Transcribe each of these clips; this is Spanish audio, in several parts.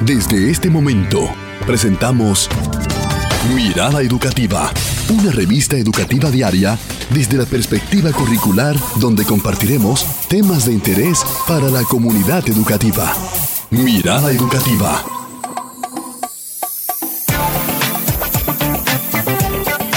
Desde este momento, presentamos Mirada Educativa, una revista educativa diaria desde la perspectiva curricular donde compartiremos temas de interés para la comunidad educativa. Mirada Educativa.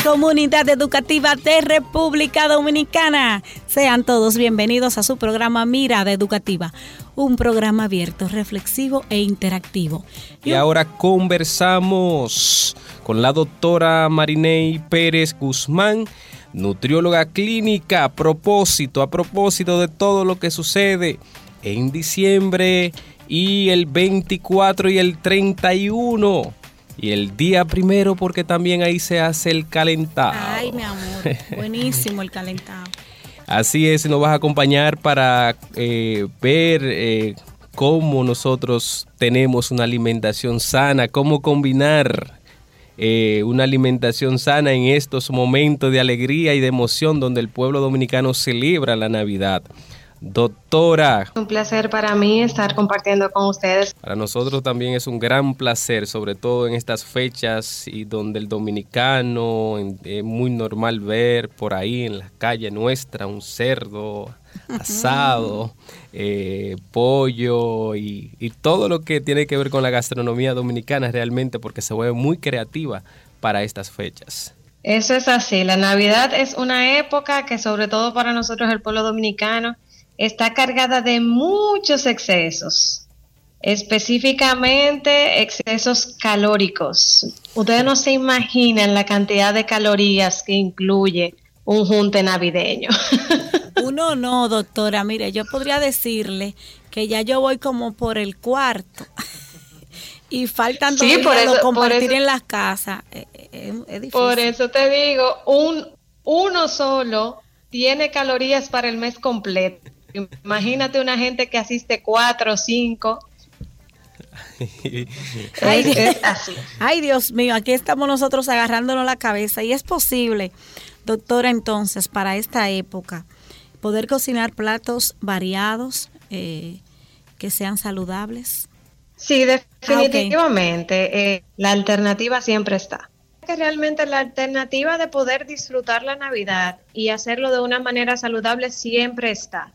Comunidad Educativa de República Dominicana. Sean todos bienvenidos a su programa Mirada Educativa, un programa abierto, reflexivo e interactivo. Y ahora conversamos con la doctora Marinei Pérez Guzmán, nutrióloga clínica, a propósito, a propósito de todo lo que sucede en diciembre y el 24 y el 31 y el día primero porque también ahí se hace el calentado. Ay, mi amor, buenísimo el calentado. Así es, nos vas a acompañar para eh, ver eh, cómo nosotros tenemos una alimentación sana, cómo combinar eh, una alimentación sana en estos momentos de alegría y de emoción donde el pueblo dominicano celebra la Navidad. Doctora. Un placer para mí estar compartiendo con ustedes. Para nosotros también es un gran placer, sobre todo en estas fechas y donde el dominicano es muy normal ver por ahí en la calle nuestra un cerdo asado, eh, pollo y, y todo lo que tiene que ver con la gastronomía dominicana realmente porque se vuelve muy creativa para estas fechas. Eso es así, la Navidad es una época que sobre todo para nosotros el pueblo dominicano está cargada de muchos excesos, específicamente excesos calóricos. Ustedes no se imaginan la cantidad de calorías que incluye un junte navideño. Uno no, doctora. Mire, yo podría decirle que ya yo voy como por el cuarto y faltan sí, por eso, compartir en las casas. Eh, eh, es. Por eso te digo, un uno solo tiene calorías para el mes completo. Imagínate una gente que asiste cuatro o cinco. Ay, Ay, Dios mío, aquí estamos nosotros agarrándonos la cabeza. Y es posible, doctora, entonces, para esta época, poder cocinar platos variados eh, que sean saludables. Sí, definitivamente. Ah, eh, la alternativa siempre está. Que realmente la alternativa de poder disfrutar la Navidad y hacerlo de una manera saludable siempre está.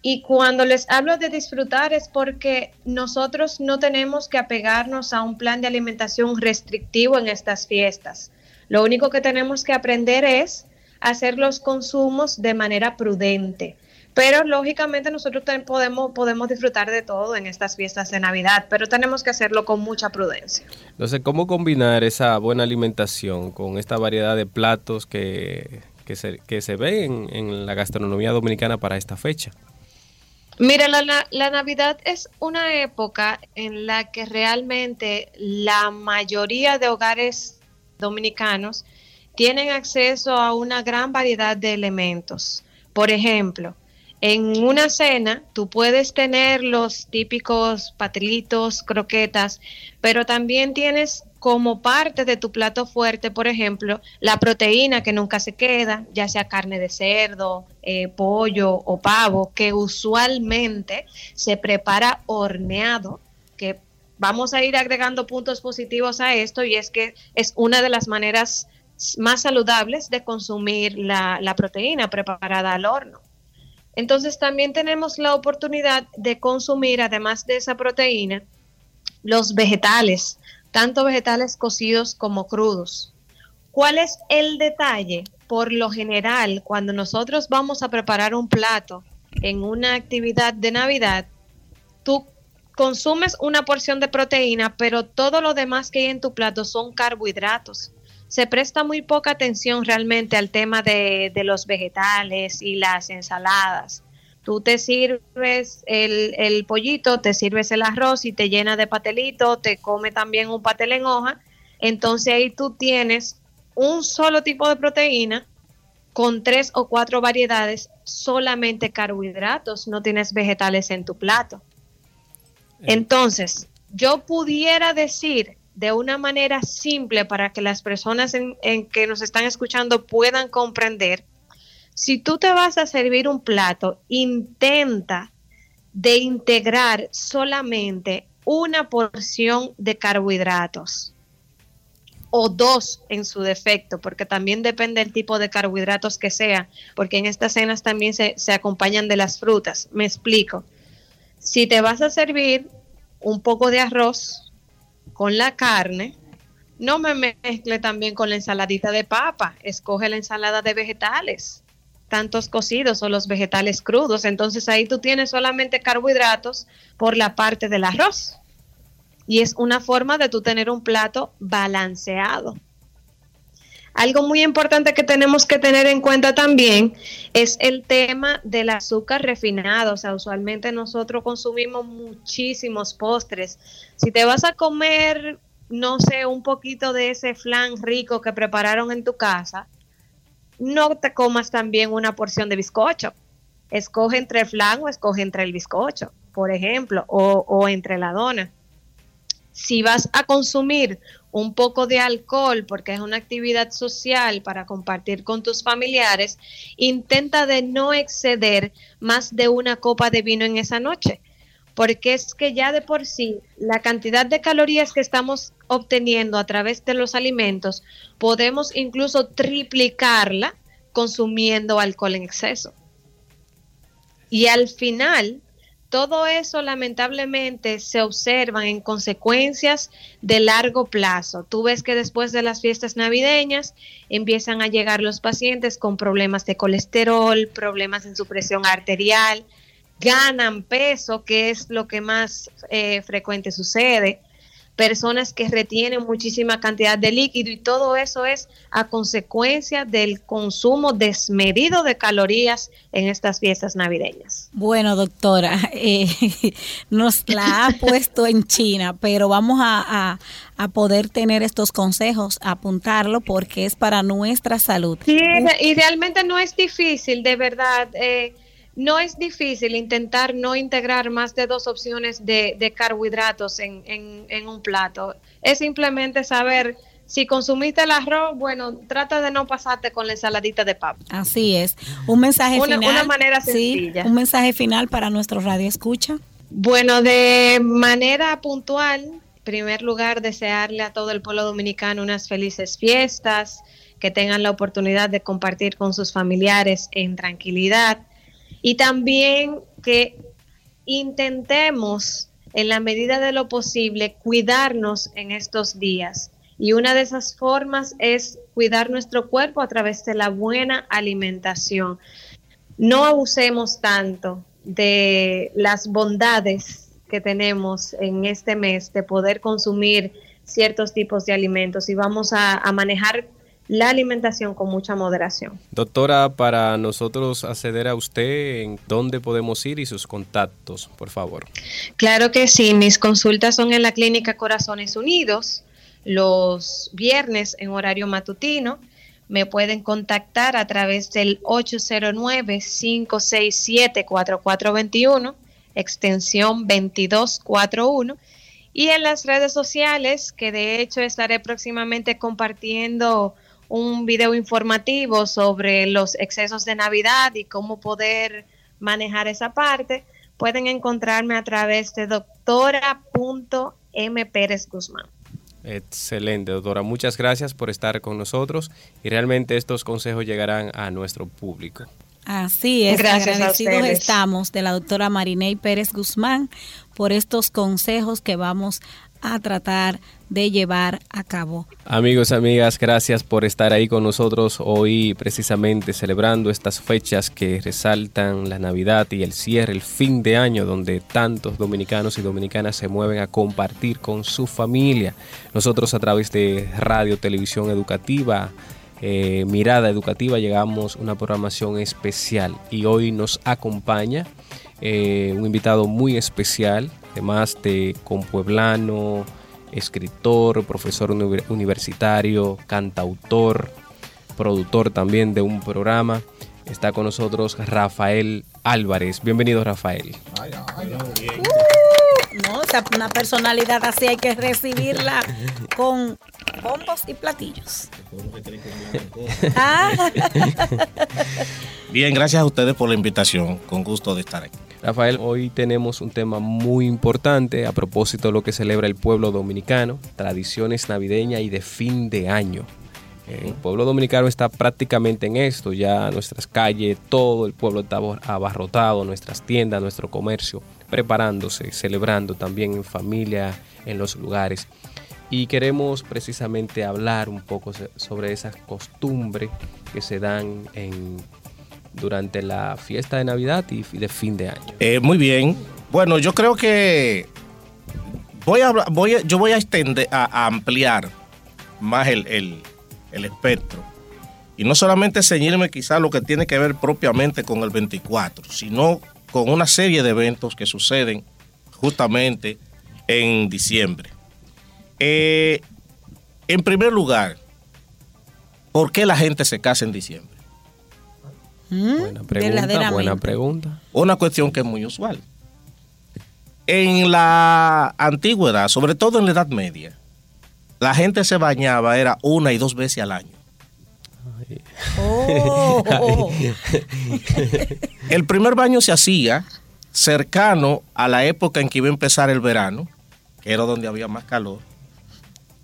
Y cuando les hablo de disfrutar es porque nosotros no tenemos que apegarnos a un plan de alimentación restrictivo en estas fiestas. Lo único que tenemos que aprender es hacer los consumos de manera prudente. Pero lógicamente nosotros podemos, podemos disfrutar de todo en estas fiestas de Navidad, pero tenemos que hacerlo con mucha prudencia. Entonces, ¿cómo combinar esa buena alimentación con esta variedad de platos que, se, que se ven en la gastronomía dominicana para esta fecha? Mira, la, la, Navidad es una época en la que realmente la mayoría de hogares dominicanos tienen acceso a una gran variedad de elementos. Por ejemplo, en una cena tú puedes tener los típicos patilitos, croquetas, pero también tienes como parte de tu plato fuerte, por ejemplo, la proteína que nunca se queda, ya sea carne de cerdo, eh, pollo o pavo, que usualmente se prepara horneado, que vamos a ir agregando puntos positivos a esto y es que es una de las maneras más saludables de consumir la, la proteína preparada al horno. Entonces también tenemos la oportunidad de consumir, además de esa proteína, los vegetales, tanto vegetales cocidos como crudos. ¿Cuál es el detalle? Por lo general, cuando nosotros vamos a preparar un plato en una actividad de Navidad, tú consumes una porción de proteína, pero todo lo demás que hay en tu plato son carbohidratos. Se presta muy poca atención realmente al tema de, de los vegetales y las ensaladas. Tú te sirves el, pollito, te sirves el arroz y te llena de patelito, te come también un patel en hoja. Entonces ahí tú tienes un solo tipo de proteína con tres o cuatro variedades, solamente carbohidratos, no tienes vegetales en tu plato. Eh. Entonces, yo pudiera decir de una manera simple para que las personas en, que nos están escuchando puedan comprender si tú te vas a servir un plato, intenta de integrar solamente una porción de carbohidratos o dos en su defecto, porque también depende del tipo de carbohidratos que sea, porque en estas cenas también se, se, acompañan de las frutas. Me explico. Si te vas a servir un poco de arroz con la carne, no me mezcle también con la ensaladita de papa, escoge la ensalada de vegetales, tantos cocidos o los vegetales crudos, entonces ahí tú tienes solamente carbohidratos por la parte del arroz. Y es una forma de tú tener un plato balanceado. Algo muy importante que tenemos que tener en cuenta también es el tema del azúcar refinado. O sea, usualmente nosotros consumimos muchísimos postres. Si te vas a comer, no sé, un poquito de ese flan rico que prepararon en tu casa, no te comas también una porción de bizcocho. Escoge entre el flan o escoge entre el bizcocho, por ejemplo, o, o entre la dona si vas a consumir un poco de alcohol porque es una actividad social para compartir con tus familiares, intenta de no exceder más de una copa de vino en esa noche, porque es que ya de por sí la cantidad de calorías que estamos obteniendo a través de los alimentos, podemos incluso triplicarla consumiendo alcohol en exceso. Y al final, todo eso lamentablemente se observa en consecuencias de largo plazo. Tú ves que después de las fiestas navideñas empiezan a llegar los pacientes con problemas de colesterol, problemas en su presión arterial, ganan peso, que es lo que más eh, frecuente sucede personas que retienen muchísima cantidad de líquido y todo eso es a consecuencia del consumo desmedido de calorías en estas fiestas navideñas. Bueno, doctora, eh, nos la ha puesto en China, pero vamos a, poder tener estos consejos, apuntarlo porque es para nuestra salud. Sí, y realmente no es difícil, de verdad. Eh, no es difícil intentar no integrar más de dos opciones de, carbohidratos en, un plato. Es simplemente saber si consumiste el arroz, bueno, trata de no pasarte con la ensaladita de papa. Así es. Un mensaje final. Una manera sencilla. un mensaje final para nuestro radio escucha. Bueno, de manera puntual, en primer lugar, desearle a todo el pueblo dominicano unas felices fiestas, que tengan la oportunidad de compartir con sus familiares en tranquilidad y también que intentemos en la medida de lo posible cuidarnos en estos días. Y una de esas formas es cuidar nuestro cuerpo a través de la buena alimentación. No abusemos tanto de las bondades que tenemos en este mes de poder consumir ciertos tipos de alimentos y vamos a, manejar la alimentación con mucha moderación. Doctora, para nosotros acceder a usted, ¿en dónde podemos ir y sus contactos, por favor? Claro que sí, mis consultas son en la Clínica Corazones Unidos los viernes en horario matutino. Me pueden contactar a través del 809-567-4421, extensión 2241. Y en las redes sociales, que de hecho estaré próximamente compartiendo un video informativo sobre los excesos de Navidad y cómo poder manejar esa parte, pueden encontrarme a través de doctora.m. Pérez Guzmán. Excelente, doctora. Muchas gracias por estar con nosotros y realmente estos consejos llegarán a nuestro público. Así es, Gracias agradecidos estamos de la doctora Marinei Pérez Guzmán por estos consejos que vamos a tratar de llevar a cabo. Amigos, amigas, gracias por estar ahí con nosotros hoy precisamente celebrando estas fechas que resaltan la Navidad y el cierre, el fin de año donde tantos dominicanos y dominicanas se mueven a compartir con su familia. Nosotros a través de radio, televisión educativa, eh, Mirada Educativa llegamos a una programación especial y hoy nos acompaña eh, un invitado muy especial, además de compueblano, escritor, profesor universitario, cantautor, productor también de un programa. Está con nosotros Rafael Álvarez. Bienvenido, Rafael. No, se esa una personalidad así hay que recibirla con bombos y platillos. Ah. Bien, gracias a ustedes por la invitación. Con gusto de estar aquí. Rafael, hoy tenemos un tema muy importante a propósito de lo que celebra el pueblo dominicano, tradiciones navideñas y de fin de año. El pueblo dominicano está prácticamente en esto, ya nuestras calles, todo el pueblo está abarrotado, nuestras tiendas, nuestro comercio, preparándose, celebrando también en familia, en los lugares. Y queremos precisamente hablar un poco sobre esas costumbres que se dan en, durante la fiesta de Navidad y de fin de año. Eh, muy bien. Bueno, yo creo que voy a, voy yo voy a extender, a, ampliar más el el espectro. Y no solamente ceñirme quizá lo que tiene que ver propiamente con el 24, sino con una serie de eventos que suceden justamente en diciembre. Eh, en primer lugar, ¿por qué la gente se casa en diciembre? ¿Mm? Buena pregunta, buena pregunta. Una cuestión que es muy usual. En la antigüedad, sobre todo en la Edad Media, la gente se bañaba era una y dos veces al año. Oh. el primer baño se hacía cercano a la época en que iba a empezar el verano, que era donde había más calor.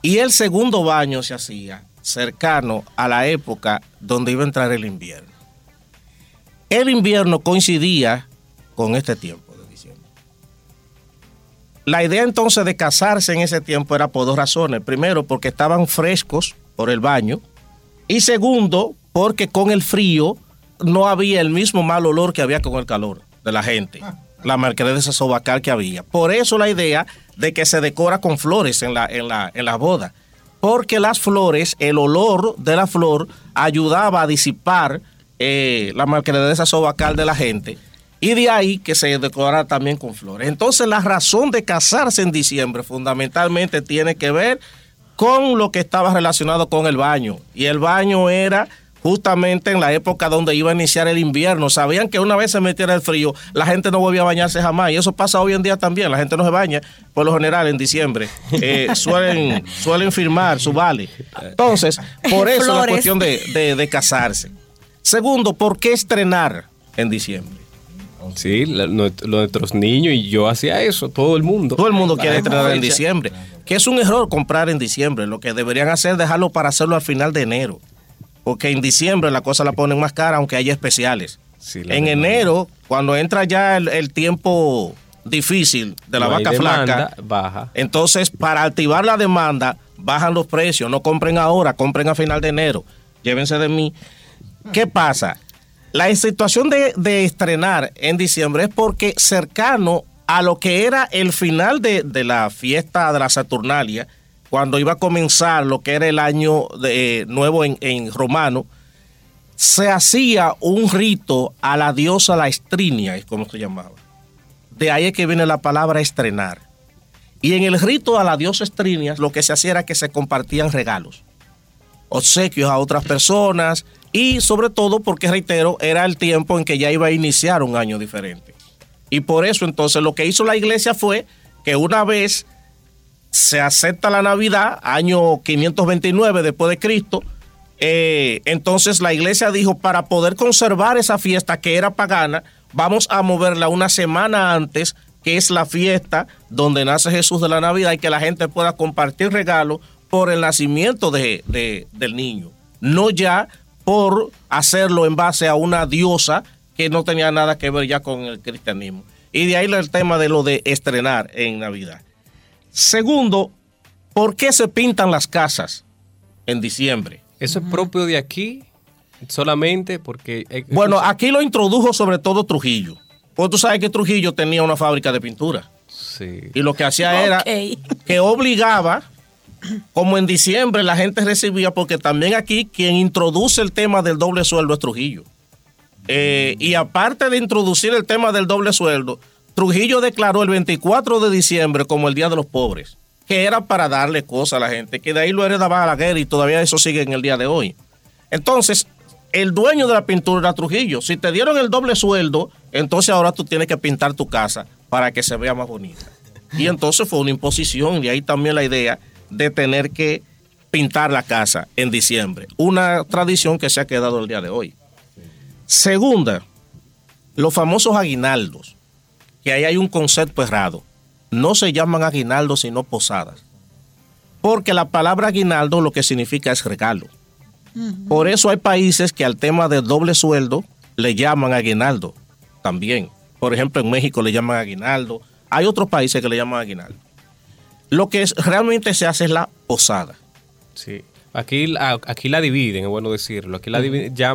Y el segundo baño se hacía cercano a la época donde iba a entrar el invierno. El invierno coincidía con este tiempo. La idea entonces de casarse en ese tiempo era por dos razones. Primero, porque estaban frescos por el baño. Y segundo, porque con el frío no había el mismo mal olor que había con el calor de la gente. La de esa sobacal que había. Por eso la idea de que se decora con flores en la, en la, en la boda. Porque las flores, el olor de la flor ayudaba a disipar eh, la de esa sobacal de la gente y de ahí que se decorara también con flores. Entonces la razón de casarse en diciembre fundamentalmente tiene que ver con lo que estaba relacionado con el baño. Y el baño era justamente en la época donde iba a iniciar el invierno. Sabían que una vez se metiera el frío, la gente no volvía a bañarse jamás. Y eso pasa hoy en día también. La gente no se baña, por lo general, en diciembre. Eh, suelen, suelen firmar su vale. Entonces, por eso la cuestión de, de casarse. Segundo, ¿por qué estrenar en diciembre? Sí, nuestros niños y yo hacía eso, todo el mundo. Todo el mundo quiere entrenar en diciembre. Que es un error comprar en diciembre. Lo que deberían hacer es dejarlo para hacerlo al final de enero. Porque en diciembre la cosa la ponen más cara, aunque haya especiales. en enero, cuando entra ya el, tiempo difícil de la vaca flaca, baja. Entonces, para activar la demanda, bajan los precios. No compren ahora, compren a final de enero. Llévense de mí. ¿Qué pasa? La situación de, estrenar en diciembre es porque cercano a lo que era el final de, la fiesta de la Saturnalia, cuando iba a comenzar lo que era el año de, nuevo en, en, romano, se hacía un rito a la diosa la estrinia, es como se llamaba. De ahí es que viene la palabra estrenar. Y en el rito a la diosa estrinia, lo que se hacía era que se compartían regalos, obsequios a otras personas, y sobre todo porque, reitero, era el tiempo en que ya iba a iniciar un año diferente. Y por eso entonces lo que hizo la iglesia fue que una vez se acepta la Navidad, año 529 después de Cristo, eh, entonces la iglesia dijo, para poder conservar esa fiesta que era pagana, vamos a moverla una semana antes, que es la fiesta donde nace Jesús de la Navidad y que la gente pueda compartir regalos por el nacimiento de, del niño. No ya por hacerlo en base a una diosa que no tenía nada que ver ya con el cristianismo. Y de ahí el tema de lo de estrenar en Navidad. Segundo, ¿por qué se pintan las casas en diciembre? Eso es propio de aquí, solamente porque... Bueno, aquí lo introdujo sobre todo Trujillo. Porque tú sabes que Trujillo tenía una fábrica de pintura. Sí. Y lo que hacía era que obligaba como en diciembre la gente recibía, porque también aquí quien introduce el tema del doble sueldo es Trujillo. Eh, y aparte de introducir el tema del doble sueldo, Trujillo declaró el 24 de diciembre como el Día de los Pobres, que era para darle cosas a la gente, que de ahí lo heredaba a la guerra y todavía eso sigue en el día de hoy. Entonces, el dueño de la pintura era Trujillo. Si te dieron el doble sueldo, entonces ahora tú tienes que pintar tu casa para que se vea más bonita. Y entonces fue una imposición y ahí también la idea de tener que pintar la casa en diciembre. Una tradición que se ha quedado el día de hoy. Segunda, los famosos aguinaldos, que ahí hay un concepto errado. No se llaman aguinaldos sino posadas. Porque la palabra aguinaldo lo que significa es regalo. Por eso hay países que al tema del doble sueldo le llaman aguinaldo también. Por ejemplo, en México le llaman aguinaldo. Hay otros países que le llaman aguinaldo. Lo que realmente se hace es la posada. Sí. Aquí, aquí la dividen, es bueno decirlo. Aquí la,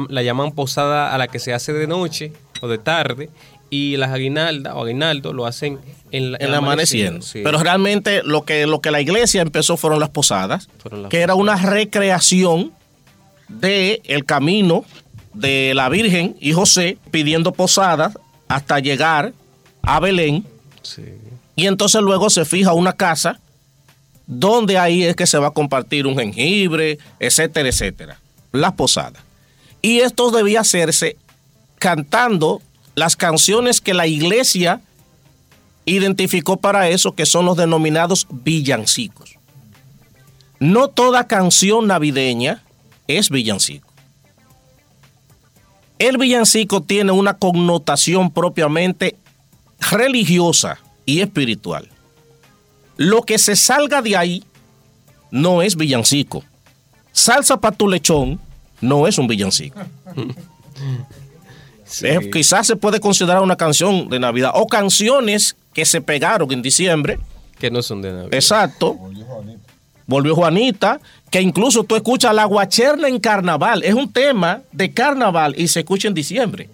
la llaman posada a la que se hace de noche o de tarde y las aguinaldas o aguinaldo lo hacen en, la, en amaneciendo. Pero realmente lo que, lo que la iglesia empezó fueron las posadas, que era una recreación de el camino de la Virgen y José pidiendo posadas hasta llegar a Belén. Y entonces luego se fija una casa donde ahí es que se va a compartir un jengibre, etcétera, etcétera. Las posadas. Y esto debía hacerse cantando las canciones que la iglesia identificó para eso, que son los denominados villancicos. No toda canción navideña es villancico. El villancico tiene una connotación propiamente religiosa y espiritual. Lo que se salga de ahí no es villancico. Salsa para tu lechón no es un villancico. quizás se puede considerar una canción de Navidad o canciones que se pegaron en diciembre. Que no son de Navidad. Exacto. Volvió Juanita, que incluso tú escuchas la guacherna en carnaval. Es un tema de carnaval y se escucha en diciembre.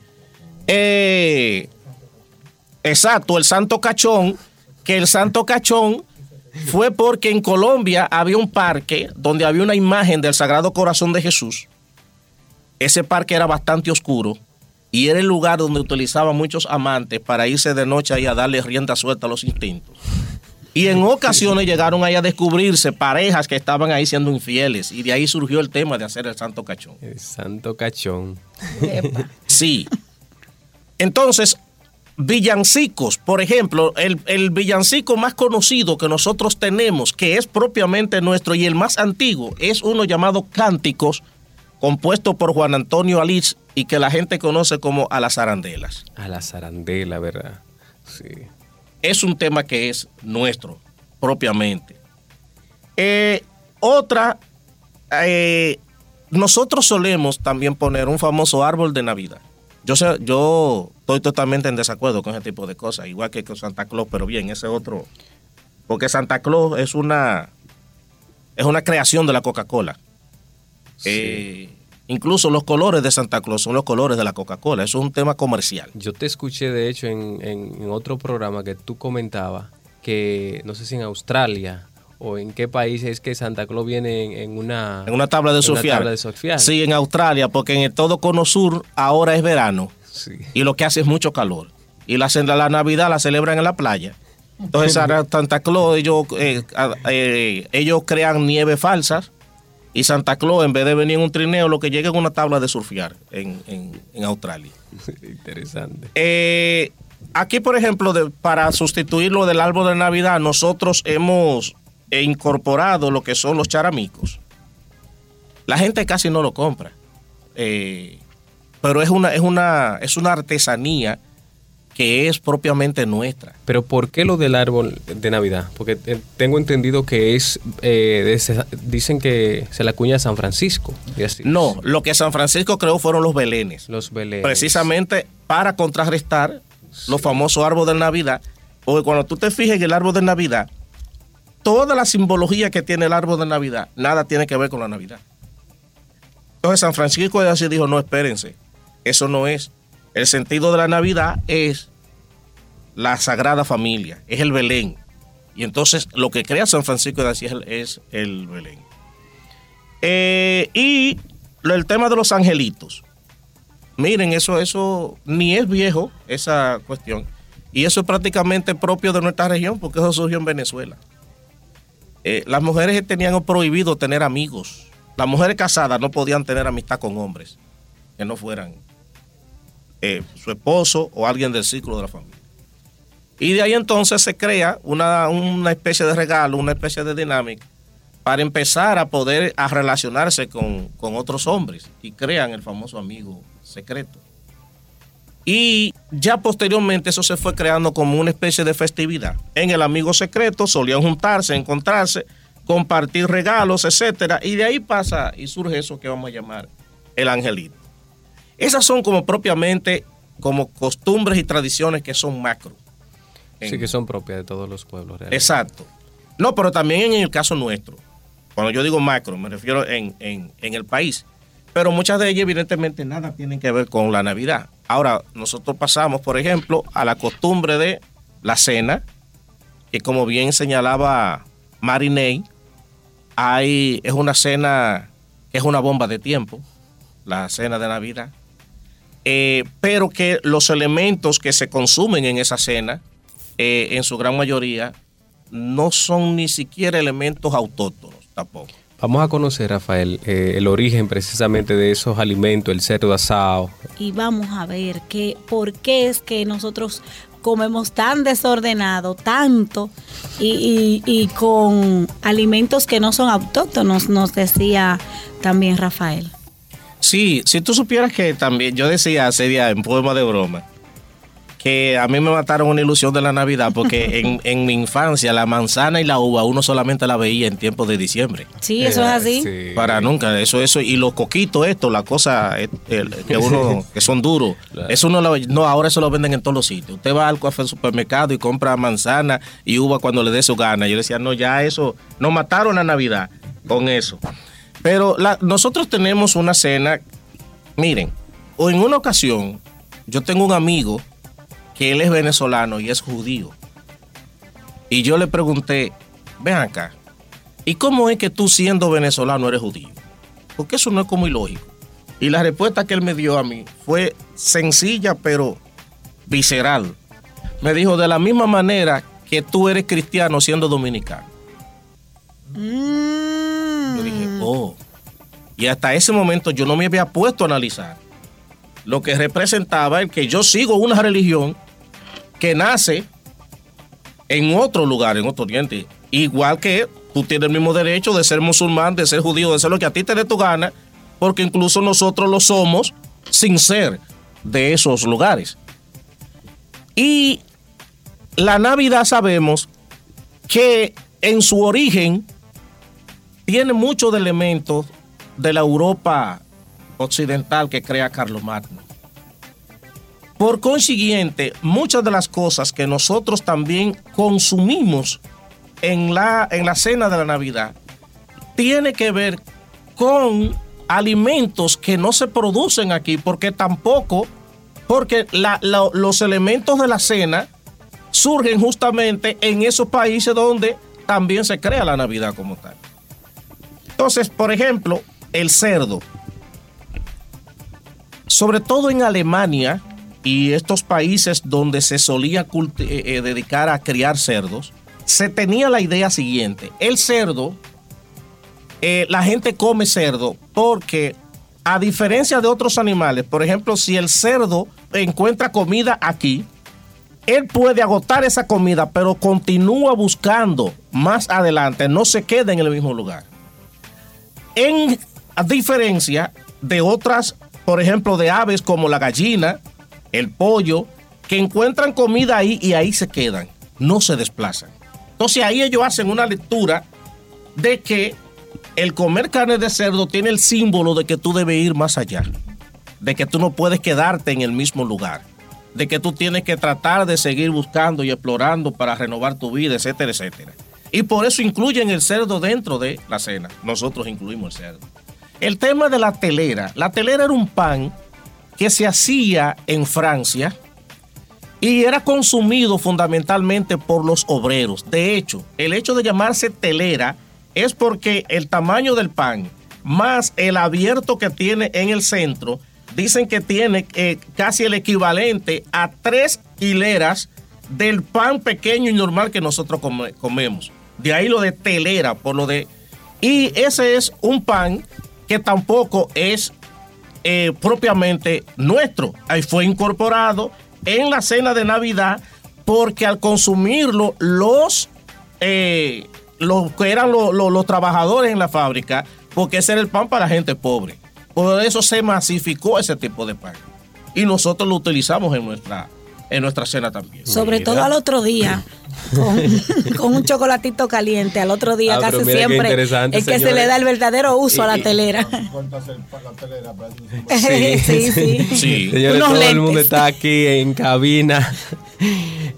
Eh, exacto, el Santo Cachón, que el Santo Cachón fue porque en Colombia había un parque donde había una imagen del Sagrado Corazón de Jesús. Ese parque era bastante oscuro y era el lugar donde utilizaban muchos amantes para irse de noche y a darle rienda suelta a los instintos. Y en ocasiones llegaron ahí a descubrirse parejas que estaban ahí siendo infieles. Y de ahí surgió el tema de hacer el santo cachón. El santo cachón. Sí. Entonces, villancicos, por ejemplo, el, el, villancico más conocido que nosotros tenemos, que es propiamente nuestro y el más antiguo, es uno llamado Cánticos, compuesto por Juan Antonio Aliz y que la gente conoce como A las Arandelas. A las Arandelas, ¿verdad? Sí es un tema que es nuestro propiamente. Eh, otra, eh, nosotros solemos también poner un famoso árbol de Navidad. Yo, sé, yo estoy totalmente en desacuerdo con ese tipo de cosas, igual que con Santa Claus, pero bien, ese otro. Porque Santa Claus es una, es una creación de la Coca-Cola. Eh, Incluso los colores de Santa Claus son los colores de la Coca-Cola. Eso es un tema comercial. Yo te escuché, de hecho, en, otro programa que tú comentabas que, no sé si en Australia o en qué país es que Santa Claus viene en, una... En una tabla de surfear. Sí, en Australia, porque en el todo cono sur ahora es verano. Y lo que hace es mucho calor. Y la, la Navidad la celebran en la playa. Entonces Santa Claus, ellos, eh, eh, ellos crean nieve falsas y Santa Claus, en vez de venir en un trineo, lo que llega es una tabla de surfear en, Australia. Interesante. Eh, aquí, por ejemplo, para sustituir lo del árbol de Navidad, nosotros hemos incorporado lo que son los charamicos. La gente casi no lo compra. Eh, pero es una, es una, es una artesanía que es propiamente nuestra. Pero ¿por qué lo del árbol de Navidad? Porque eh, tengo entendido que es, eh, dicen que se la cuña a San Francisco. No, lo que San Francisco creó fueron los belenes. Los belenes. Precisamente para contrarrestar los famosos árboles de Navidad. Porque cuando tú te fijas en el árbol de Navidad, toda la simbología que tiene el árbol de Navidad, nada tiene que ver con la Navidad. Entonces San Francisco así dijo, no, espérense, eso no es. El sentido de la Navidad es la Sagrada Familia, es el Belén. Y entonces lo que crea San Francisco de Asís es el Belén. Eh, y el tema de los angelitos. Miren, eso, eso ni es viejo, esa cuestión. Y eso es prácticamente propio de nuestra región, porque eso surgió en Venezuela. Eh, las mujeres tenían prohibido tener amigos. Las mujeres casadas no podían tener amistad con hombres que no fueran eh, su esposo o alguien del ciclo de la familia. Y de ahí entonces se crea una, una especie de regalo, una especie de dinámica para empezar a poder a relacionarse con, con otros hombres y crean el famoso amigo secreto. Y ya posteriormente eso se fue creando como una especie de festividad. En el amigo secreto solían juntarse, encontrarse, compartir regalos, etcétera, y de ahí pasa y surge eso que vamos a llamar el angelito. Esas son como propiamente como costumbres y tradiciones que son macro. Sí, que son propias de todos los pueblos. Realmente. Exacto. No, pero también en el caso nuestro. Cuando yo digo macro, me refiero en, en, en el país. Pero muchas de ellas, evidentemente, nada tienen que ver con la Navidad. Ahora, nosotros pasamos, por ejemplo, a la costumbre de la cena, que como bien señalaba Marinei, hay, es una cena que es una bomba de tiempo, la cena de Navidad, eh, pero que los elementos que se consumen en esa cena, eh, en su gran mayoría, no son ni siquiera elementos autóctonos tampoco. Vamos a conocer, Rafael, eh, el origen precisamente de esos alimentos, el cerdo asado. Y vamos a ver que, por qué es que nosotros comemos tan desordenado, tanto, y, y, y, con alimentos que no son autóctonos, nos decía también Rafael. Sí, si tú supieras que también, yo decía hace día en poema de broma, que a mí me mataron una ilusión de la Navidad porque en, en, mi infancia la manzana y la uva uno solamente la veía en tiempos de diciembre. Sí, eso es así. Sí. Para nunca, eso, eso, y los coquitos, esto, la cosa que uno, que son duros, claro. eso no lo, no, ahora eso lo venden en todos los sitios. Usted va al supermercado y compra manzana y uva cuando le dé su gana. Yo decía, no, ya eso, nos mataron la Navidad con eso. Pero nosotros tenemos una cena, miren, o en una ocasión, yo tengo un amigo que él es venezolano y es judío. Y yo le pregunté, ven acá, ¿y cómo es que tú siendo venezolano eres judío? Porque eso no es como ilógico. Y la respuesta que él me dio a mí fue sencilla pero visceral. Me dijo, de la misma manera que tú eres cristiano siendo dominicano. Mm. Y hasta ese momento yo no me había puesto a analizar lo que representaba el que yo sigo una religión que nace en otro lugar, en otro oriente. Igual que tú tienes el mismo derecho de ser musulmán, de ser judío, de ser lo que a ti te dé tu gana, porque incluso nosotros lo somos sin ser de esos lugares. Y la Navidad sabemos que en su origen tiene muchos elementos de la Europa occidental que crea Carlos Magno. Por consiguiente, muchas de las cosas que nosotros también consumimos en la, en la cena de la Navidad tiene que ver con alimentos que no se producen aquí, porque tampoco, porque los elementos de la cena surgen justamente en esos países donde también se crea la Navidad como tal. Entonces, por ejemplo, el cerdo. Sobre todo en Alemania, y estos países donde se solía eh, eh, dedicar a criar cerdos, se tenía la idea siguiente. El cerdo, eh, la gente come cerdo porque a diferencia de otros animales, por ejemplo, si el cerdo encuentra comida aquí, él puede agotar esa comida, pero continúa buscando más adelante, no se queda en el mismo lugar. En diferencia de otras, por ejemplo, de aves como la gallina, el pollo, que encuentran comida ahí y ahí se quedan, no se desplazan. Entonces ahí ellos hacen una lectura de que el comer carne de cerdo tiene el símbolo de que tú debes ir más allá, de que tú no puedes quedarte en el mismo lugar, de que tú tienes que tratar de seguir buscando y explorando para renovar tu vida, etcétera, etcétera. Y por eso incluyen el cerdo dentro de la cena. Nosotros incluimos el cerdo. El tema de la telera. La telera era un pan que se hacía en Francia y era consumido fundamentalmente por los obreros. De hecho, el hecho de llamarse telera es porque el tamaño del pan más el abierto que tiene en el centro, dicen que tiene eh, casi el equivalente a tres hileras del pan pequeño y normal que nosotros come, comemos. De ahí lo de telera, por lo de... Y ese es un pan que tampoco es eh, propiamente nuestro. Ahí fue incorporado en la cena de Navidad porque al consumirlo los, eh, los que eran los, los- los trabajadores en la fábrica, porque ese era el pan para gente pobre. Por eso se masificó ese tipo de pan. Y nosotros lo utilizamos en nuestra, en nuestra cena también. Sobre Mira. todo al otro día. Con, con un chocolatito caliente al otro día Ah, casi siempre es que se le da el verdadero uso a la telera Sí. sí, sí. Sí. Señores, todo el mundo está aquí en cabina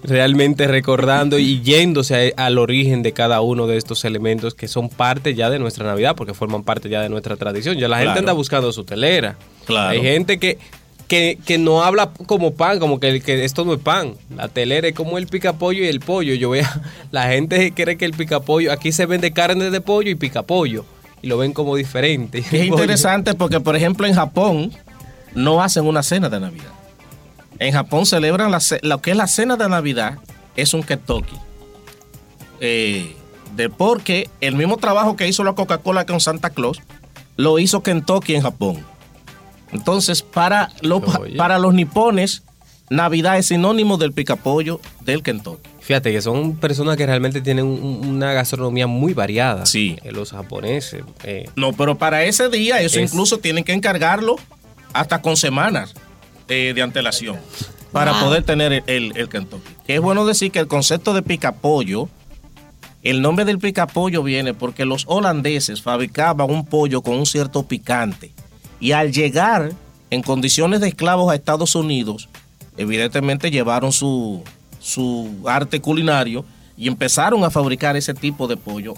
realmente recordando y yéndose a- al origen de cada uno de estos elementos que son parte ya de nuestra Navidad, porque forman parte ya de nuestra tradición. Ya la gente Claro. anda buscando su telera. Claro. Hay gente que, que, que no habla como pan, como que, que esto no es pan. La telera es como el picapollo y el pollo. Yo veo, la gente cree que el picapollo, aquí se vende carne de pollo y picapollo. Y lo ven como diferente. Es interesante porque, por ejemplo, en Japón no hacen una cena de Navidad. En Japón celebran la, lo que es la cena de Navidad, es un kentucky. Eh, de porque el mismo trabajo que hizo la Coca-Cola con Santa Claus, lo hizo Kentucky en Japón. Entonces, para, lo- para los nipones, Navidad es sinónimo del picapollo del Kentucky. Fíjate que son personas que realmente tienen un- una gastronomía muy variada. Sí. Eh, los japoneses. eh, No, pero para ese día, eso Es- incluso tienen que encargarlo hasta con semanas eh, de antelación para Wow. poder tener el, el, el Kentucky. Es bueno decir que el concepto de picapollo, el nombre del picapollo viene porque los holandeses fabricaban un pollo con un cierto picante. Y al llegar en condiciones de esclavos a Estados Unidos, evidentemente llevaron su, su arte culinario y empezaron a fabricar ese tipo de pollo,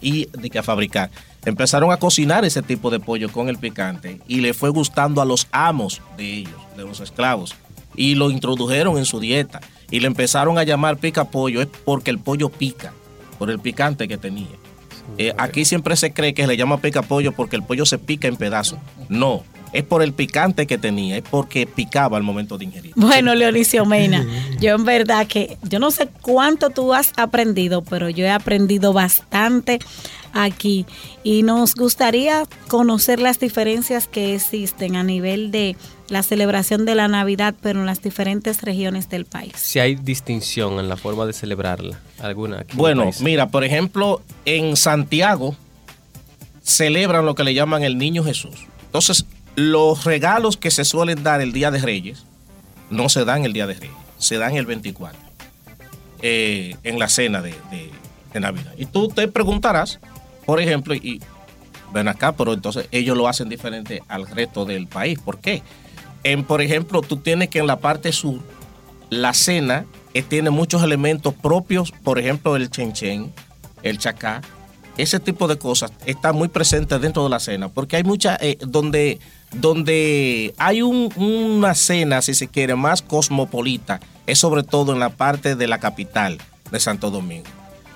y de que a fabricar, empezaron a cocinar ese tipo de pollo con el picante y le fue gustando a los amos de ellos, de los esclavos, y lo introdujeron en su dieta y le empezaron a llamar pica pollo, es porque el pollo pica, por el picante que tenía. Eh, aquí siempre se cree que se le llama pica pollo porque el pollo se pica en pedazos. No, es por el picante que tenía, es porque picaba al momento de ingerir. Bueno, Leonicio Mena, yo en verdad que yo no sé cuánto tú has aprendido, pero yo he aprendido bastante aquí y nos gustaría conocer las diferencias que existen a nivel de la celebración de la Navidad, pero en las diferentes regiones del país. si hay distinción en la forma de celebrarla, alguna. aquí Bueno, mira, por ejemplo, en Santiago celebran lo que le llaman el Niño Jesús. Entonces, los regalos que se suelen dar el Día de Reyes no se dan el Día de Reyes, se dan el 24, eh, en la cena de, de- de Navidad. Y tú te preguntarás, por ejemplo, y ven acá, pero entonces ellos lo hacen diferente al resto del país. ¿Por qué? En, por ejemplo, tú tienes que en la parte sur, la cena tiene muchos elementos propios, por ejemplo, el chenchen, el chacá, ese tipo de cosas está muy presente dentro de la cena, porque hay mucha, eh, donde, donde hay un- una cena, si se quiere, más cosmopolita, es sobre todo en la parte de la capital de Santo Domingo.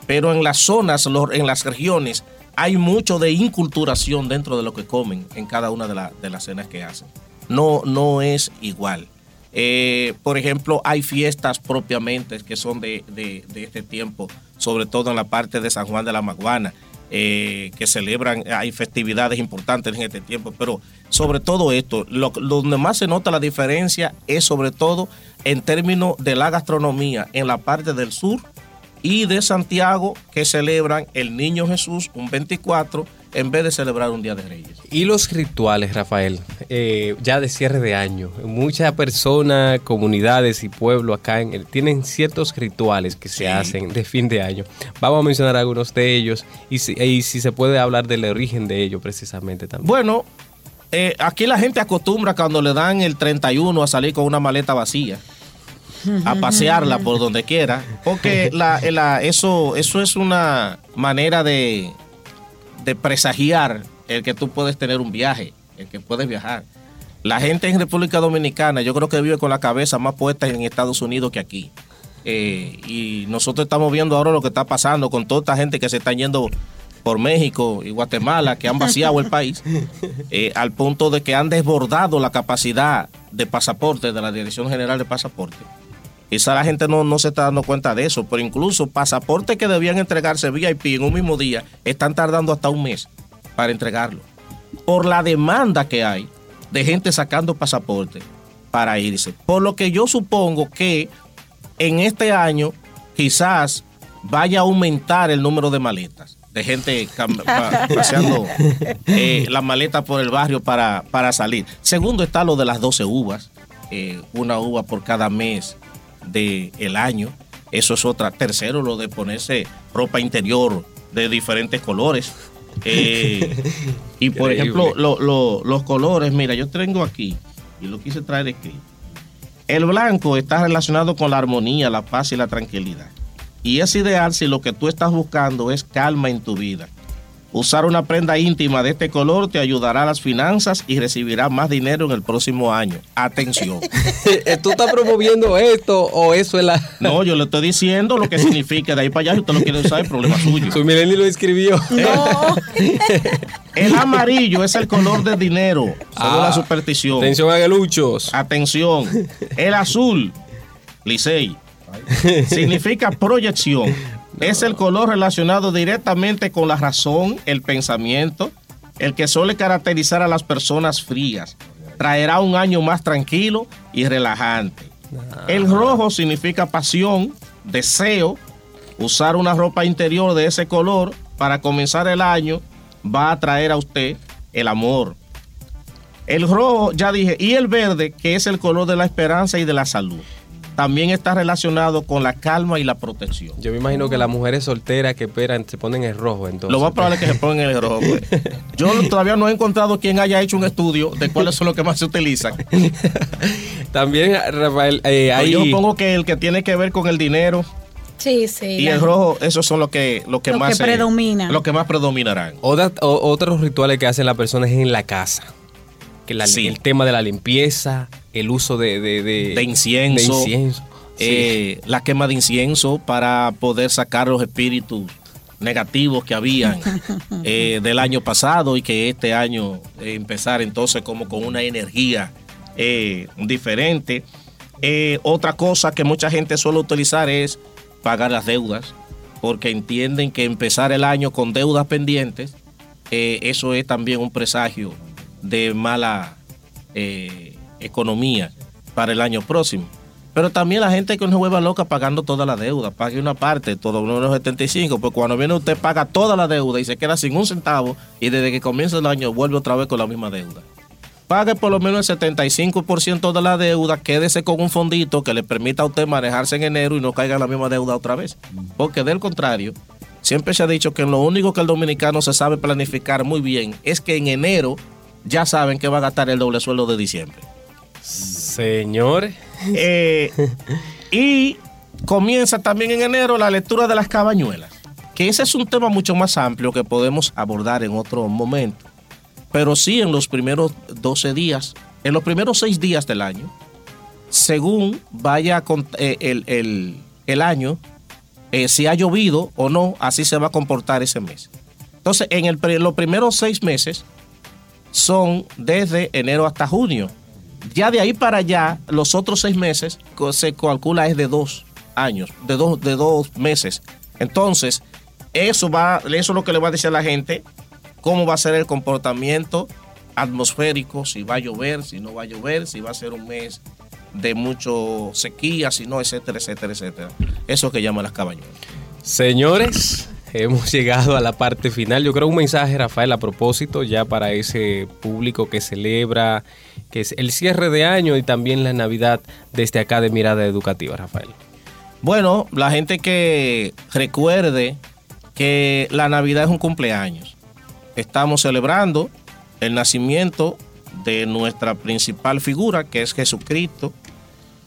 Pero en las zonas, en las regiones, hay mucho de inculturación dentro de lo que comen en cada una de, la- de las cenas que hacen. No, no es igual. Eh, por ejemplo, hay fiestas propiamente que son de, de- este tiempo, sobre todo en la parte de San Juan de la Maguana, eh, que celebran, hay festividades importantes en este tiempo, pero sobre todo esto, lo donde más se nota la diferencia es sobre todo en términos de la gastronomía en la parte del sur y de Santiago que celebran el Niño Jesús un 24 en vez de celebrar un Día de Reyes. Y los rituales, Rafael, eh, ya de cierre de año. Muchas personas, comunidades y pueblos acá en el- tienen ciertos rituales que se Sí. hacen de fin de año. Vamos a mencionar algunos de ellos y si, y si se puede hablar del origen de ellos precisamente también. Bueno, eh, aquí la gente acostumbra cuando le dan el 31 a salir con una maleta vacía. A pasearla por donde quiera. Porque la, la- eso, eso es una manera de, de presagiar el que tú puedes tener un viaje, el que puedes viajar. La gente en República Dominicana, yo creo que vive con la cabeza más puesta en Estados Unidos que aquí. Eh, y nosotros estamos viendo ahora lo que está pasando con toda esta gente que se está yendo por México y Guatemala, que han vaciado el país, eh, al punto de que han desbordado la capacidad de pasaporte de la Dirección General de Pasaporte. Quizá la gente no, no se está dando cuenta de eso, pero incluso pasaportes que debían entregarse VIP en un mismo día están tardando hasta un mes para entregarlo. Por la demanda que hay de gente sacando pasaporte para irse. Por lo que yo supongo que en este año quizás vaya a aumentar el número de maletas, de gente paseando eh, las maletas por el barrio para, para, salir. Segundo está lo de las 12 uvas, eh, una uva por cada mes del el año. Eso es otra. Tercero, lo de ponerse ropa interior de diferentes colores. Eh, y por ejemplo, los colores, mira, yo tengo aquí, y lo quise traer aquí. El blanco está relacionado con la armonía, la paz y la tranquilidad. Y es ideal si lo que tú estás buscando es calma en tu vida. Usar una prenda íntima de este color te ayudará a las finanzas y recibirás más dinero en el próximo año. Atención. ¿Tú estás promoviendo esto o eso es la.? No, yo le estoy diciendo lo que significa. De ahí para allá, si usted lo quiere usar, el problema suyo. Su Mileni lo escribió. No. el amarillo es el color de dinero, según la ah, superstición. Atención, agueluchos. Atención. El azul, Licey, significa proyección es el color relacionado directamente con la razón, el pensamiento, el que suele caracterizar a las personas frías. Traerá un año más tranquilo y relajante. El rojo significa pasión, deseo. Usar una ropa interior de ese color para comenzar el año va a traer a usted el amor. El rojo, ya dije, y el verde, que es el color de la esperanza y de la salud también está relacionado con la calma y la protección. Yo me imagino que las mujeres solteras que esperan se ponen el rojo entonces. Lo más probable es que se pongan el rojo. Pues. Yo todavía no he encontrado quien haya hecho un estudio de cuáles son los que más se utilizan. también, Rafael, eh, Yo pongo que el que tiene que ver con el dinero, Sí, sí. Y el rojo, esos son los que, los que más. Que predominan. Los que más predominarán. otros rituales que hacen las personas es en la casa. Que el tema de la limpieza, el uso de, de, incienso, eh, la quema de incienso para poder sacar los espíritus negativos que habían eh, del año pasado y que este año eh, empezar entonces como con una energía diferente. otra cosa que mucha gente suele utilizar es pagar las deudas, porque entienden que empezar el año con deudas pendientes, eso es también un presagio de mala economía para el año próximo. Pero también la gente que no se vuelva loca pagando toda la deuda, pague una parte, todo unos 75, pues cuando viene usted paga toda la deuda y se queda sin un centavo y desde que comienza el año vuelve otra vez con la misma deuda. Pague por lo menos el 75% de la deuda, quédese con un fondito que le permita a usted manejarse en enero y no caiga en la misma deuda otra vez. Porque del contrario, siempre se ha dicho que lo único que el dominicano se sabe planificar muy bien es que en enero ya saben que va a gastar el doble sueldo de diciembre. Señores. Eh, y comienza también en enero la lectura de las cabañuelas, que ese es un tema mucho más amplio que podemos abordar en otro momento. Pero sí en los primeros 12 días, en los primeros 6 días del año, según vaya eh, el, año, eh, si ha llovido o no, así se va a comportar ese mes. Entonces, en el, los primeros 6 meses son desde enero hasta junio. Ya de ahí para allá, los otros seis meses se calcula es de dos años, de dos, de dos meses. Entonces, eso va, eso es lo que le va a decir a la gente, cómo va a ser el comportamiento atmosférico, si va a llover, si no va a llover, si va a ser un mes de mucho sequía, si no, etcétera, etcétera, etcétera. Eso que llaman las cabañuelas. Señores, hemos llegado a la parte final. Yo creo un mensaje, Rafael, a propósito, ya para ese público que celebra, que es el cierre de año y también la Navidad desde acá de Mirada Educativa, Rafael. Bueno, la gente que recuerde que la Navidad es un cumpleaños. Estamos celebrando el nacimiento de nuestra principal figura, que es Jesucristo,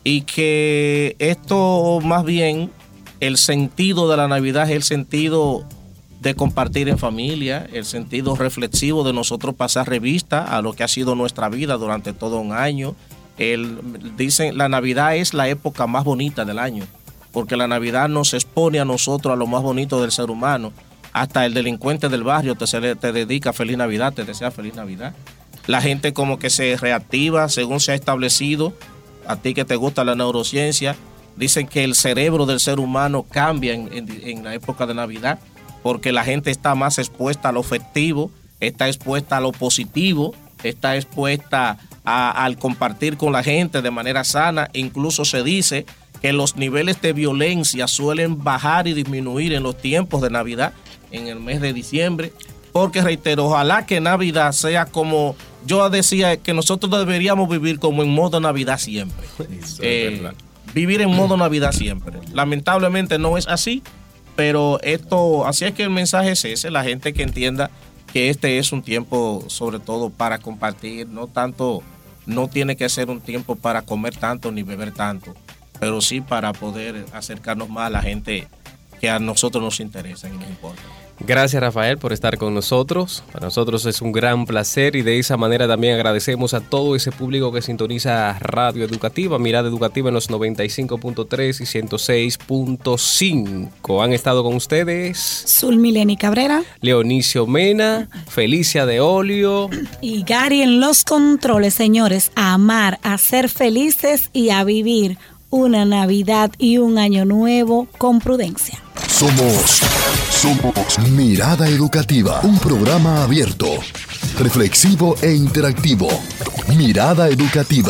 y que esto más bien el sentido de la Navidad es el sentido de compartir en familia, el sentido reflexivo de nosotros pasar revista a lo que ha sido nuestra vida durante todo un año. El, dicen, la Navidad es la época más bonita del año, porque la Navidad nos expone a nosotros a lo más bonito del ser humano. Hasta el delincuente del barrio te, te dedica feliz Navidad, te desea feliz Navidad. La gente como que se reactiva según se ha establecido. A ti que te gusta la neurociencia, Dicen que el cerebro del ser humano cambia en, la época de Navidad porque la gente está más expuesta a lo efectivo, está expuesta a lo positivo, está expuesta al compartir con la gente de manera sana. Incluso se dice que los niveles de violencia suelen bajar y disminuir en los tiempos de Navidad, en el mes de diciembre, porque reitero, ojalá que Navidad sea como yo decía, que nosotros deberíamos vivir como en modo Navidad siempre. Eh, vivir en modo Navidad siempre. Lamentablemente no es así, pero esto, así es que el mensaje es ese, la gente que entienda que este es un tiempo sobre todo para compartir, no tanto, no tiene que ser un tiempo para comer tanto ni beber tanto, pero sí para poder acercarnos más a la gente que a nosotros nos interesa y nos importa. Gracias Rafael por estar con nosotros. Para nosotros es un gran placer y de esa manera también agradecemos a todo ese público que sintoniza Radio Educativa, Mirada Educativa en los 95.3 y 106.5. Han estado con ustedes Sul Mileni Cabrera, Leonicio Mena, Felicia de Olio y Gary en los controles, señores, a amar, a ser felices y a vivir una Navidad y un año nuevo con prudencia. Somos, Mirada Educativa, un programa abierto, reflexivo e interactivo. Mirada Educativa.